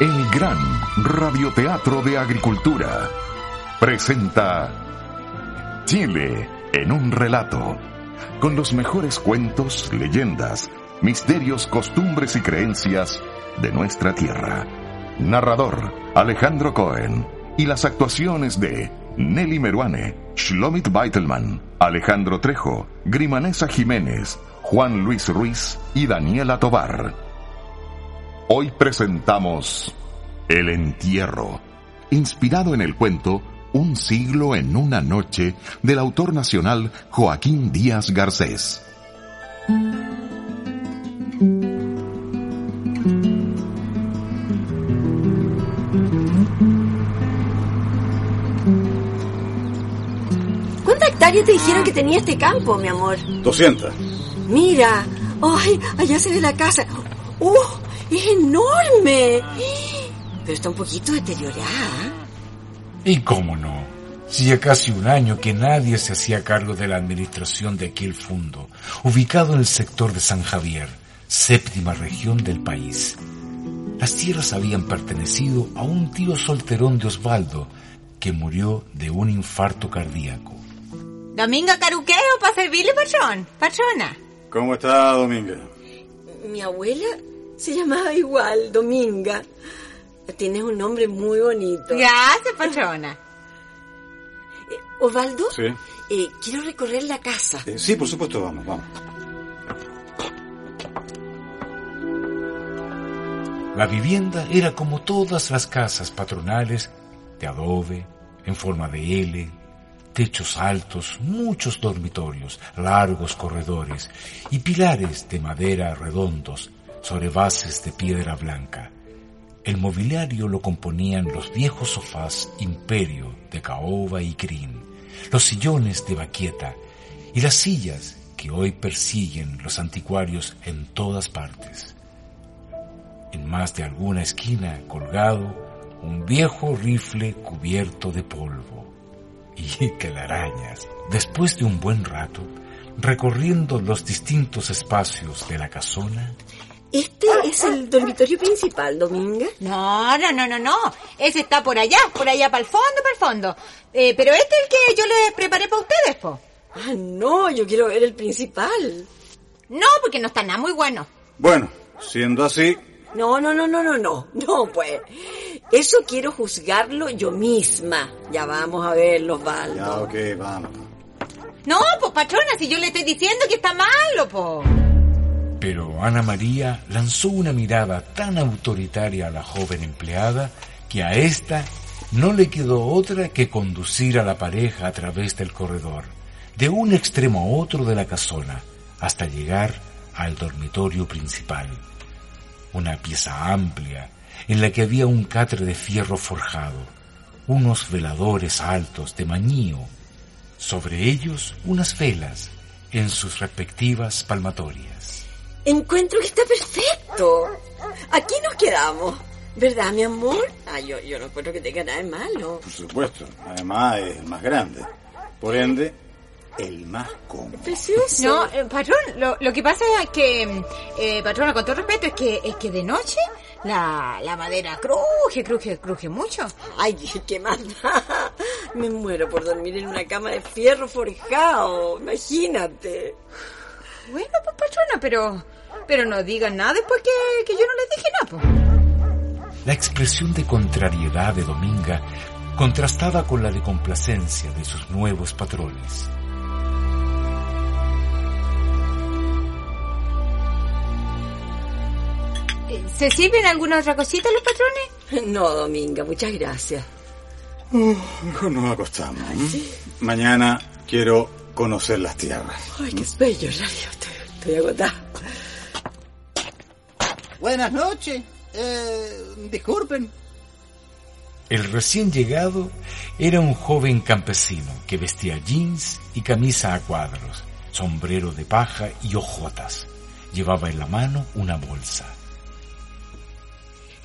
El gran radioteatro de agricultura presenta Chile en un relato, con los mejores cuentos, leyendas, misterios, costumbres y creencias de nuestra tierra. Narrador Alejandro Cohen y las actuaciones de Nelly Meruane, Shlomit Beitelman, Alejandro Trejo, Grimanesa Jiménez, Juan Luis Ruiz y Daniela Tobar. Hoy presentamos El Entierro, inspirado en el cuento Un siglo en una noche del autor nacional Joaquín Díaz Garcés. ¿Cuántas hectáreas te dijeron que tenía este campo, mi amor? 200. Mira, ay, allá se ve la casa. ¡Uh! ¡Es enorme! Pero está un poquito deteriorada. ¿Y cómo no? Si ya casi un año que nadie se hacía cargo de la administración de aquel fondo, ubicado en el sector de San Javier, séptima región del país. Las tierras habían pertenecido a un tío solterón de Osvaldo, que murió de un infarto cardíaco. Domingo Caruqueo para servirle, patrón. Patrona. ¿Cómo está, Dominga? Mi abuela se llamaba igual, Dominga. Tienes un nombre muy bonito. Gracias, patrona. Eh, Osvaldo, Sí. eh, quiero recorrer la casa. Eh, sí, por supuesto, vamos, vamos. La vivienda era como todas las casas patronales, de adobe, en forma de L, techos altos, muchos dormitorios, largos corredores y pilares de madera redondos sobre bases de piedra blanca. El mobiliario lo componían los viejos sofás Imperio de caoba y crin, los sillones de baqueta y las sillas que hoy persiguen los anticuarios en todas partes. En más de alguna esquina colgado un viejo rifle cubierto de polvo y telarañas. Después de un buen rato, recorriendo los distintos espacios de la casona, Este es el dormitorio principal, Dominga. No, no, no, no, no. Ese está por allá, por allá para el fondo, para el fondo. Eh, pero este es el que yo les preparé para ustedes, po. Ah, no, yo quiero ver el principal. No, porque no está nada muy bueno. Bueno, siendo así, No, no, no, no, no, no. No, pues. Eso quiero juzgarlo yo misma. Ya vamos a verlo, Osvaldo. ya, ok, vamos. No, pues patrona, si yo le estoy diciendo que está malo, po. Pero Ana María lanzó una mirada tan autoritaria a la joven empleada que a ésta no le quedó otra que conducir a la pareja a través del corredor, de un extremo a otro de la casona, hasta llegar al dormitorio principal. Una pieza amplia en la que había un catre de fierro forjado, unos veladores altos de mañío, sobre ellos unas velas en sus respectivas palmatorias. Encuentro que está perfecto. Aquí nos quedamos. ¿Verdad, mi amor? Ah, yo, yo no encuentro que tenga nada de malo. Por supuesto. Además, es el más grande. Por ende, el más cómodo. Precioso. No, eh, patrón, lo, lo que pasa es que, eh, patrona, con todo respeto, es que, es que de noche la, la madera cruje, cruje, cruje mucho. Ay, qué más da. Me muero por dormir en una cama de fierro forjado. Imagínate. Bueno, pues patrona, pero, pero no digan nada después que, que yo no les dije nada, pues. La expresión de contrariedad de Dominga contrastaba con la de complacencia de sus nuevos patrones. Eh, ¿Se sirven alguna otra cosita los patrones? No, Dominga, muchas gracias. mejor nos acostamos. ¿m? Mañana quiero conocer las tierras. Ay, qué bello. Estoy, estoy agotada. Buenas noches. Eh, disculpen. El recién llegado era un joven campesino que vestía jeans y camisa a cuadros, sombrero de paja y hojotas. Llevaba en la mano una bolsa.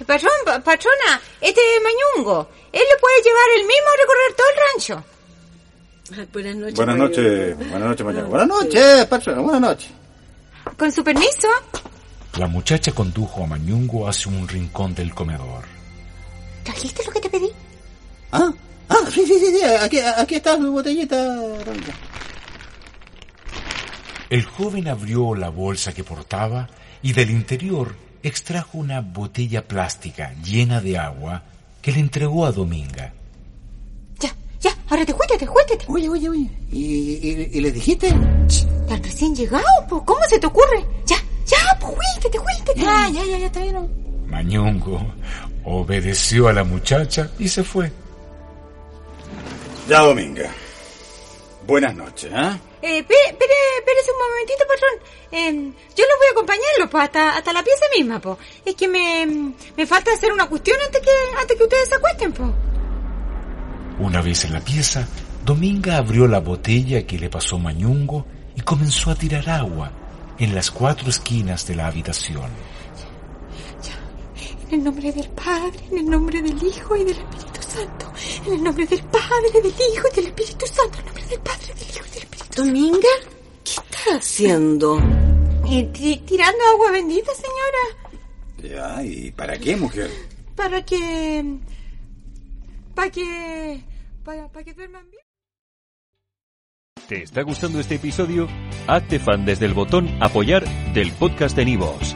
Patrón, pa- patrona, este es Mañungo. Él lo puede llevar él mismo a recorrer todo el rancho. Buenas noches. Buenas noches, buenas noches, Mañana. Buenas noches, patrón. Buenas noches. Con su permiso. La muchacha condujo a Mañungo hacia un rincón del comedor. ¿Trajiste lo que te pedí? Ah, ah, sí, sí, sí, sí. Aquí, aquí está su botellita. El joven abrió la bolsa que portaba y del interior extrajo una botella plástica llena de agua que le entregó a Dominga. Ya, ya, ahora te juétate, juétate. Oye, oye, oye. ¿Y, y, y le dijiste? Tan recién llegado, pues, ¿cómo se te ocurre? Ya, juétate. Ya, ya, ya. Mañungo obedeció a la muchacha y se fue. Ya, Dominga. Buenas noches, ¿ah? Eh, espere, espere, espérese un momentito, patrón. Eh, yo los voy a acompañarlo, pues, hasta, hasta la pieza misma, pues. Es que me, me falta hacer una cuestión antes que, antes que ustedes se acuesten, pues. Una vez en la pieza, Dominga abrió la botella que le pasó Mañungo y comenzó a tirar agua en las cuatro esquinas de la habitación. En el nombre del Padre, en el nombre del Hijo y del Espíritu Santo. En el nombre del Padre, del Hijo y del Espíritu Santo. En el nombre del Padre, del Hijo y del Espíritu Dominga, ¿qué estás haciendo? Eh, ti- tirando agua bendita, señora. Ya, ¿y para qué, mujer? Para que... Para que... Para, para que duerman bien. ¿Te está gustando este episodio? Hazte fan desde el botón Apoyar del podcast de Nivos.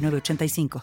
906985.